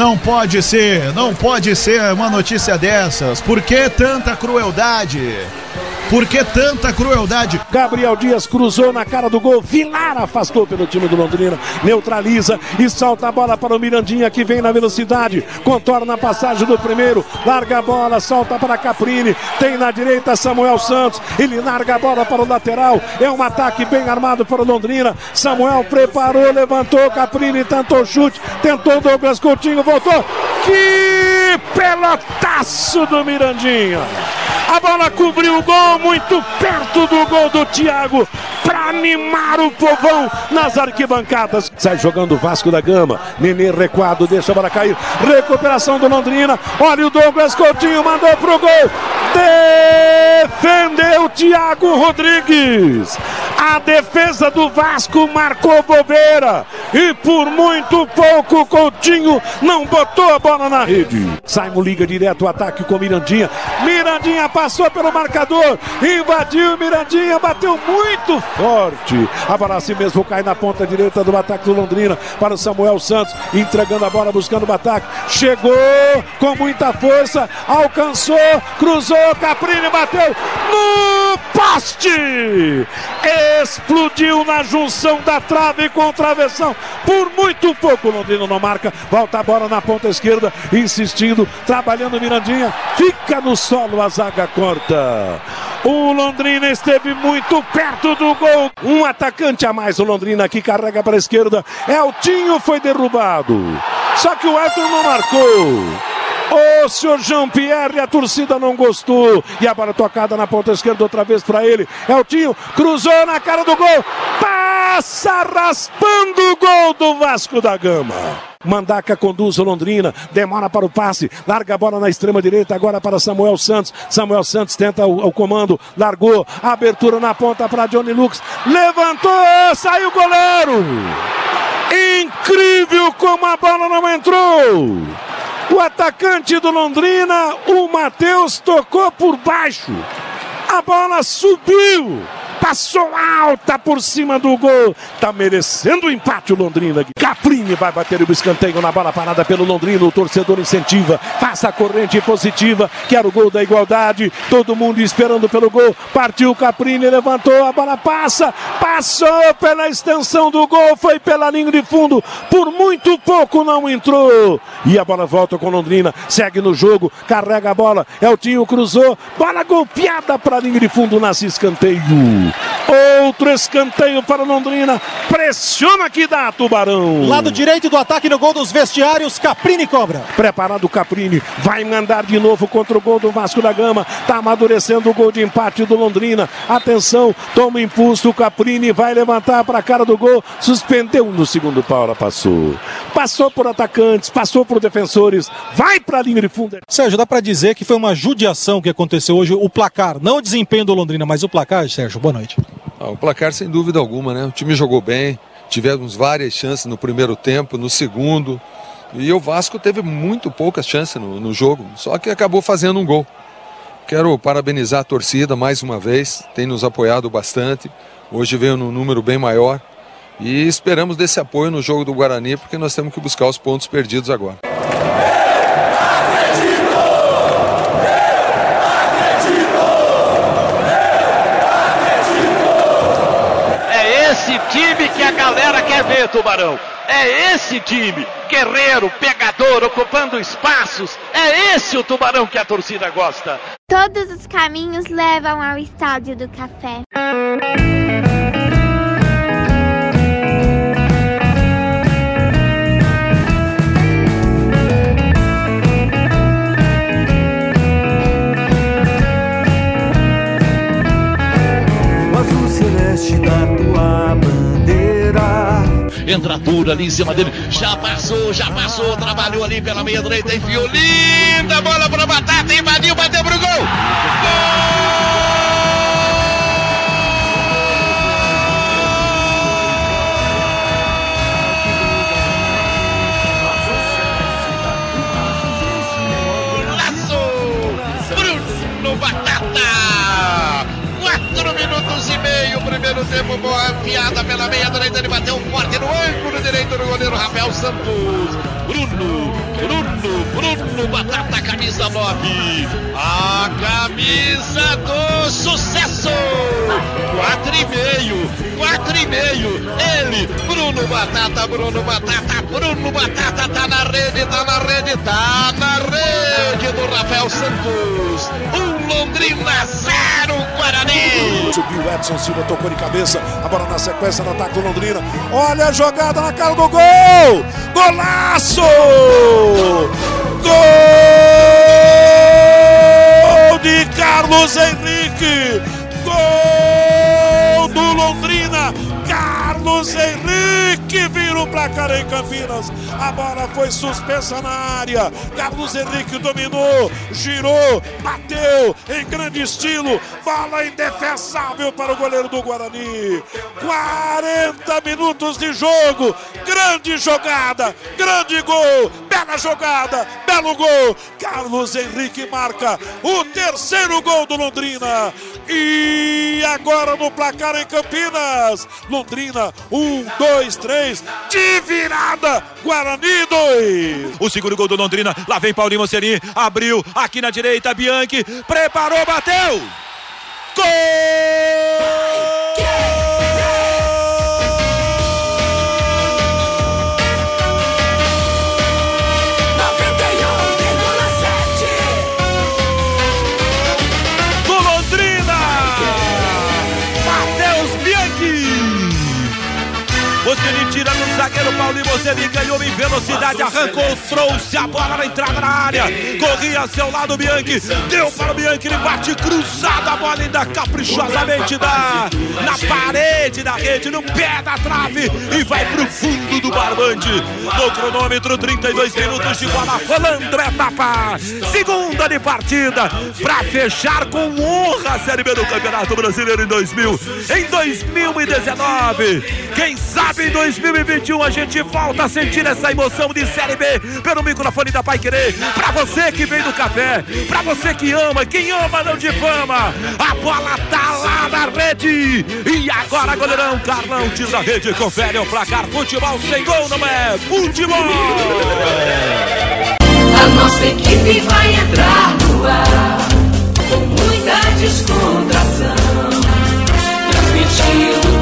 Não pode ser, não pode ser uma notícia dessas. Por que tanta crueldade? Por que tanta crueldade? Gabriel Dias cruzou na cara do gol. Vilar afastou pelo time do Londrina. Neutraliza e salta a bola para o Mirandinha que vem na velocidade. Contorna a passagem do primeiro. Larga a bola, solta para Caprini. Tem na direita Samuel Santos. Ele larga a bola para o lateral. É um ataque bem armado para o Londrina. Samuel preparou, levantou. Caprini tentou chute. Tentou Douglas Coutinho. Voltou. Que pelotaço do Mirandinha. A bola cobriu o gol, muito perto do gol do Thiago, para animar o povão nas arquibancadas. Sai jogando o Vasco da Gama. Nenê recuado, deixa a bola cair. Recuperação do Londrina. Olha o Douglas Coutinho, mandou pro gol. Defendeu Thiago Rodrigues. A defesa do Vasco marcou bobeira. E por muito pouco Coutinho não botou a bola na rede. Simon liga direto o ataque com Mirandinha. Mirandinha passou pelo marcador. Invadiu Mirandinha, bateu muito forte. A bola assim mesmo cai na ponta direita do ataque do Londrina para o Samuel Santos. Entregando a bola, buscando o ataque. Chegou com muita força. Alcançou, cruzou. Caprini bateu no poste. Explodiu na junção da trave com travessão. Por muito pouco Londrina não marca. Volta a bola na ponta esquerda, insistindo, trabalhando Mirandinha. Fica no solo, a zaga corta. O Londrina esteve muito perto do gol. Um atacante a mais. O Londrina que carrega para a esquerda. Eltinho foi derrubado. Só que o Elton não marcou. Ô, senhor Jean-Pierre, a torcida não gostou. E a bola tocada na ponta esquerda outra vez para ele. Eltinho cruzou na cara do gol. Passa raspando o gol do Vasco da Gama. Mandaca conduz o Londrina, demora para o passe, larga a bola na extrema direita agora para Samuel Santos. Samuel Santos tenta o, o comando, largou, abertura na ponta para Johnny Lucas, levantou, saiu o goleiro. Incrível como a bola não entrou. O atacante do Londrina, o Matheus, tocou por baixo. A bola subiu passou alta por cima do gol. Tá merecendo o empate o Londrina. Caprini vai bater o escanteio na bola parada pelo Londrina. O torcedor incentiva, passa a corrente positiva. Quer o gol da igualdade. Todo mundo esperando pelo gol. Partiu Caprini, levantou, a bola passa, passou pela extensão do gol, foi pela linha de fundo. Por muito pouco não entrou. E a bola volta com Londrina, segue no jogo, carrega a bola. Eltinho cruzou, bola golpeada para a linha de fundo, nasce escanteio. Outro escanteio para Londrina. Pressiona que dá, Tubarão. Lado direito do ataque no gol dos vestiários. Caprini cobra. Preparado o Caprini. Vai mandar de novo contra o gol do Vasco da Gama. Tá amadurecendo o gol de empate do Londrina. Atenção, toma impulso. O Caprini vai levantar para a cara do gol. Suspendeu no segundo pau. Ela passou. Passou por atacantes, passou por defensores. Vai para a linha de fundo. Sérgio, dá para dizer que foi uma judiação que aconteceu hoje. O placar, não o desempenho do Londrina, mas o placar, Sérgio. Boa noite. Ah, o placar, sem dúvida alguma, né? O time jogou bem, tivemos várias chances no primeiro tempo, no segundo. E o Vasco teve muito poucas chances no, no jogo, só que acabou fazendo um gol. Quero parabenizar a torcida mais uma vez, tem nos apoiado bastante. Hoje veio num número bem maior. E esperamos desse apoio no jogo do Guarani, porque nós temos que buscar os pontos perdidos agora. esse time que a galera quer ver, Tubarão. É esse time, guerreiro, pegador, ocupando espaços. É esse o Tubarão que a torcida gosta. Todos os caminhos levam ao estádio do café. Entra duro ali em cima dele, já passou, já passou, trabalhou ali pela meia direita, enfiou linda bola para Batata, invadiu, bateu pro gol! Gol! Tempo, boa piada pela meia direita, ele bateu forte no ângulo direito do goleiro Rafael Santos. Bruno, Bruno, Bruno, batata camisa 9. A camisa do sucesso. Quatro e meio, quatro e meio. Ele, Bruno Batata, Bruno Batata, Bruno Batata, tá na rede, tá na rede, tá na rede do Rafael Santos. Um Londrina, zero Guarani. Subiu Edson Silva, tocou de cabeça. A bola na sequência no ataque do Londrina. Olha a jogada na cara do gol! Golaço! Gol de Carlos Henrique! Gol do Londrina! Carlos Henrique vira o placar em Campinas. A bola foi suspensa na área. Carlos Henrique dominou, girou, bateu em grande estilo. Bola indefensável para o goleiro do Guarani. 40 minutos de jogo. Grande jogada, grande gol. Bela jogada, belo gol. Carlos Henrique marca o terceiro gol do Londrina. E agora no placar em Campinas. Londrina, um, dois, três, de virada, Guarani dois. O segundo gol do Londrina, lá vem Paulinho Mocerim, abriu aqui na direita, Bianchi, preparou, bateu! Gol! Você tira no zagueiro Paulinho Mocelli, ganhou em velocidade, arrancou, trouxe a bola na entrada na área, corria a seu lado Bianchi, deu para o Bianchi, ele bate cruzado, a bola ainda caprichosamente dá na parede da rede, no pé da trave e vai pro fundo do barbante. No cronômetro, 32 minutos de bola. Rolando, etapa segunda de partida, para fechar com honra a Série B do Campeonato Brasileiro em 2000, em 2019. Quem sabe em 2021 a gente volta a sentir essa emoção de Série B pelo microfone da Pai Querer. Pra você que vem do café, pra você que ama, quem ama não difama. A bola tá lá na rede. E agora, goleirão Carlão tira a rede, confere o placar. Futebol sem gol não é futebol. A nossa equipe vai entrar no ar com muita descontração, transmitindo